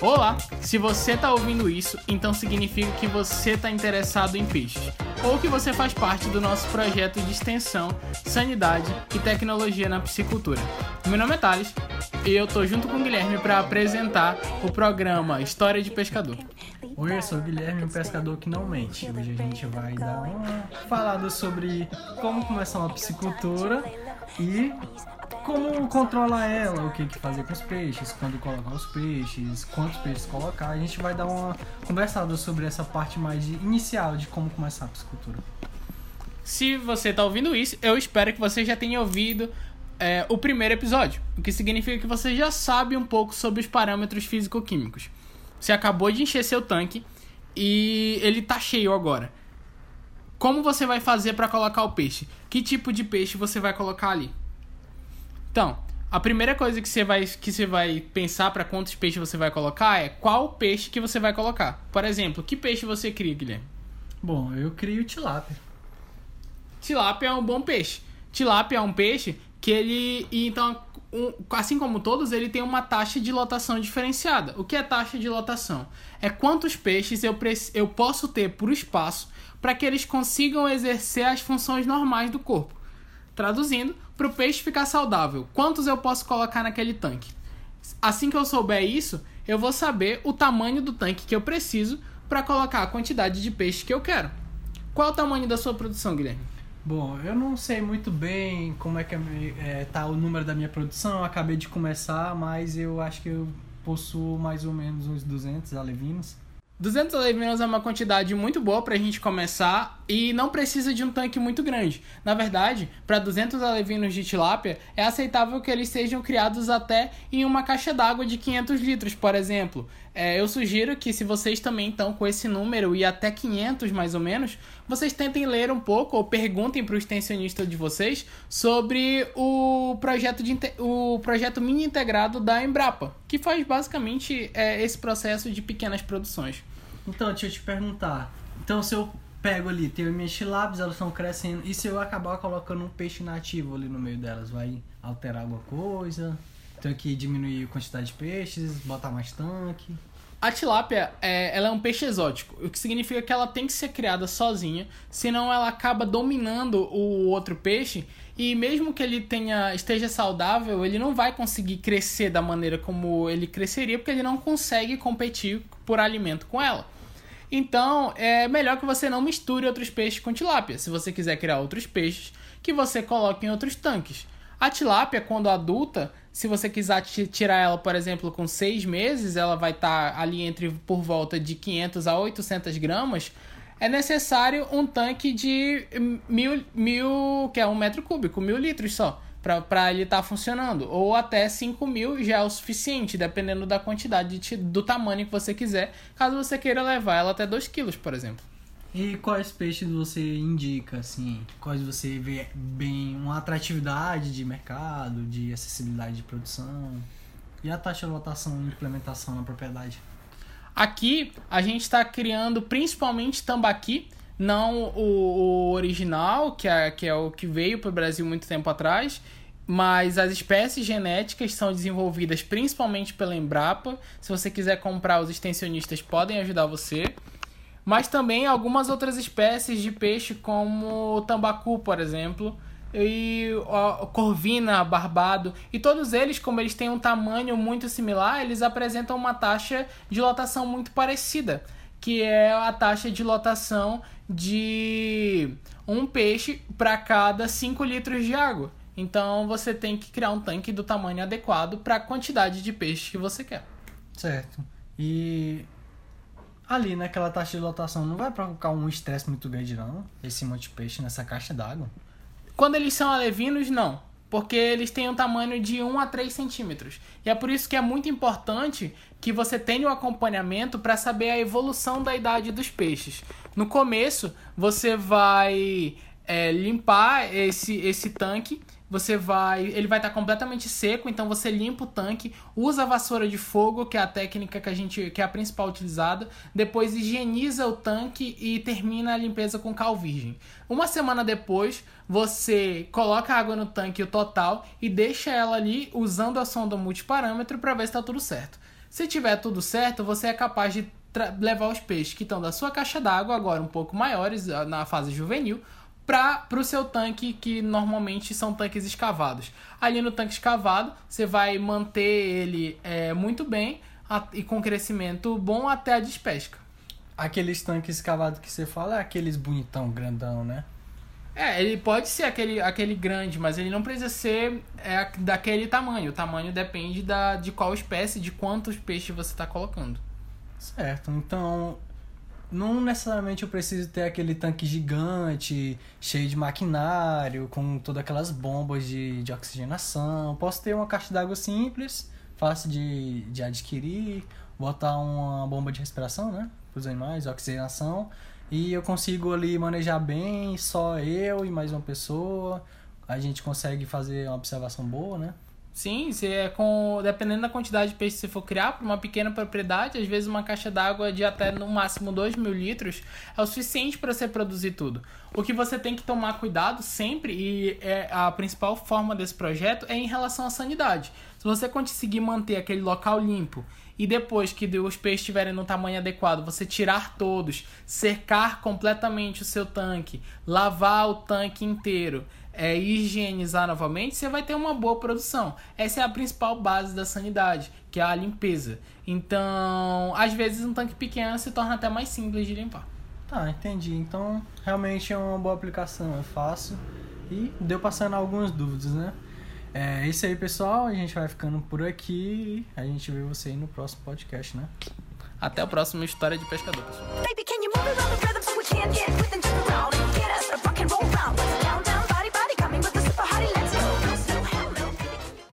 Olá! Se você está ouvindo isso, então significa que você está interessado em peixes, ou que você faz parte do nosso projeto de extensão, sanidade e tecnologia na piscicultura. Meu nome é Thales e eu tô junto com o Guilherme para apresentar o programa História de Pescador. Oi, eu sou o Guilherme, um pescador que não mente. Hoje a gente vai dar uma falada sobre como começar uma piscicultura e como controlar ela, o que, que fazer com os peixes, quando colocar os peixes, quantos peixes colocar. A gente vai dar uma conversada sobre essa parte mais de- inicial de como começar a piscicultura. Se você está ouvindo isso, eu espero que você já tenha ouvido é, o primeiro episódio, o que significa que você já sabe um pouco sobre os parâmetros físico-químicos. Você acabou de encher seu tanque e ele tá cheio agora. Como você vai fazer para colocar o peixe? Que tipo de peixe você vai colocar ali? Então, a primeira coisa que você vai, que você vai pensar para quantos peixes você vai colocar é qual peixe que você vai colocar. Por exemplo, que peixe você cria, Guilherme? Bom, eu crio tilápia. Tilápia é um bom peixe. Tilápia é um peixe que ele. Então, um- assim como todos, ele tem uma taxa de lotação diferenciada. O que é taxa de lotação? É quantos peixes eu, eu posso ter por espaço para que eles consigam exercer as funções normais do corpo. Traduzindo, para o peixe ficar saudável, quantos eu posso colocar naquele tanque? Assim que eu souber isso, eu vou saber o tamanho do tanque que eu preciso para colocar a quantidade de peixe que eu quero. Qual é o tamanho da sua produção, Guilherme? Bom, eu não sei muito bem como é que é, é, tá o número da minha produção, eu acabei de começar, mas eu acho que eu possuo mais ou menos uns 200 alevinos. 200 alevinos é uma quantidade muito boa pra gente começar e não precisa de um tanque muito grande. Na verdade, para 200 alevinos de tilápia, é aceitável que eles sejam criados até em uma caixa d'água de 500 litros, por exemplo. É, eu sugiro que se vocês também estão com esse número e até 500 mais ou menos, vocês tentem ler um pouco ou perguntem para o extensionista de vocês sobre o projeto, de, o projeto mini integrado da Embrapa, que faz basicamente é, esse processo de pequenas produções. Então, deixa eu te perguntar. Então, se eu pego ali, tenho minhas tilápias, elas estão crescendo, e se eu acabar colocando um peixe nativo ali no meio delas, vai alterar alguma coisa? Tenho que diminuir a quantidade de peixes, botar mais tanque. A tilápia é, ela é um peixe exótico, o que significa que ela tem que ser criada sozinha, senão ela acaba dominando o outro peixe e mesmo que ele tenha esteja saudável, ele não vai conseguir crescer da maneira como ele cresceria, porque ele não consegue competir por alimento com ela. Então, é melhor que você não misture outros peixes com tilápia. Se você quiser criar outros peixes, que você coloque em outros tanques. A tilápia, quando adulta, se você quiser ti- tirar ela, por exemplo, com seis meses, ela vai estar ali entre por volta de 500 a 800 gramas. É necessário um tanque de mil, mil que é um metro cúbico, mil litros só, para ele estar funcionando. Ou até 5 mil já é o suficiente, dependendo da quantidade, de do tamanho que você quiser, caso você queira levar ela até 2 quilos, por exemplo. E quais peixes você indica, assim? Quais você vê bem uma atratividade de mercado, de acessibilidade de produção? E a taxa de lotação e implementação na propriedade? Aqui a gente está criando principalmente tambaqui, não o, o original, que é, que é o que veio para o Brasil muito tempo atrás, mas as espécies genéticas são desenvolvidas principalmente pela Embrapa. Se você quiser comprar, os extensionistas podem ajudar você. Mas também algumas outras espécies de peixe, como o tambacu, por exemplo, e a corvina, barbado, e todos eles, como eles têm um tamanho muito similar, eles apresentam uma taxa de lotação muito parecida, que é a taxa de lotação de um peixe para cada 5 litros de água. Então você tem que criar um tanque do tamanho adequado para a quantidade de peixe que você quer. Certo. E ali naquela taxa de lotação não vai provocar um estresse muito grande não? Esse monte de peixe nessa caixa d'água? Quando eles são alevinos, não. Porque eles têm um tamanho de 1 a 3 centímetros. E é por isso que é muito importante que você tenha o acompanhamento para saber a evolução da idade dos peixes. No começo, você vai é, limpar esse, esse tanque você vai. Ele vai estar tá completamente seco, então você limpa o tanque, usa a vassoura de fogo, que é a técnica que a gente. que é a principal utilizada, depois higieniza o tanque e termina a limpeza com cal virgem. Uma semana depois, você coloca a água no tanque o total e deixa ela ali usando a sonda multiparâmetro para ver se está tudo certo. Se tiver tudo certo, você é capaz de levar os peixes que estão da sua caixa d'água, agora um pouco maiores, na fase juvenil, para o seu tanque, que normalmente são tanques escavados. Ali no tanque escavado, você vai manter ele é, muito bem a, e com crescimento bom até a despesca. Aqueles tanques escavados que você fala é aqueles bonitão, grandão, né? É, ele pode ser aquele, aquele grande, mas ele não precisa ser é, daquele tamanho. O tamanho depende da, de qual espécie, de quantos peixes você está colocando. Certo, então não necessariamente eu preciso ter aquele tanque gigante, cheio de maquinário, com todas aquelas bombas de, de oxigenação. Posso ter uma caixa d'água simples, fácil de, de adquirir, botar uma bomba de respiração, né? Para os animais, oxigenação. E eu consigo ali manejar bem, só eu e mais uma pessoa. A gente consegue fazer uma observação boa, né? Sim, se é com dependendo da quantidade de peixe que você for criar para uma pequena propriedade, às vezes uma caixa d'água de até no máximo 2 mil litros é o suficiente para você produzir tudo. O que você tem que tomar cuidado sempre e é a principal forma desse projeto é em relação à sanidade. Se você conseguir manter aquele local limpo e depois que os peixes estiverem no tamanho adequado, você tirar todos, cercar completamente o seu tanque, lavar o tanque inteiro é, higienizar novamente, você vai ter uma boa produção. Essa é a principal base da sanidade, que é a limpeza. Então, às vezes um tanque pequeno se torna até mais simples de limpar. Tá, entendi. Então, realmente é uma boa aplicação, é fácil e deu passando algumas dúvidas, né? É isso aí, pessoal. A gente vai ficando por aqui. A gente vê você aí no próximo podcast, né? Até o próximo História de Pescador, pessoal. Baby,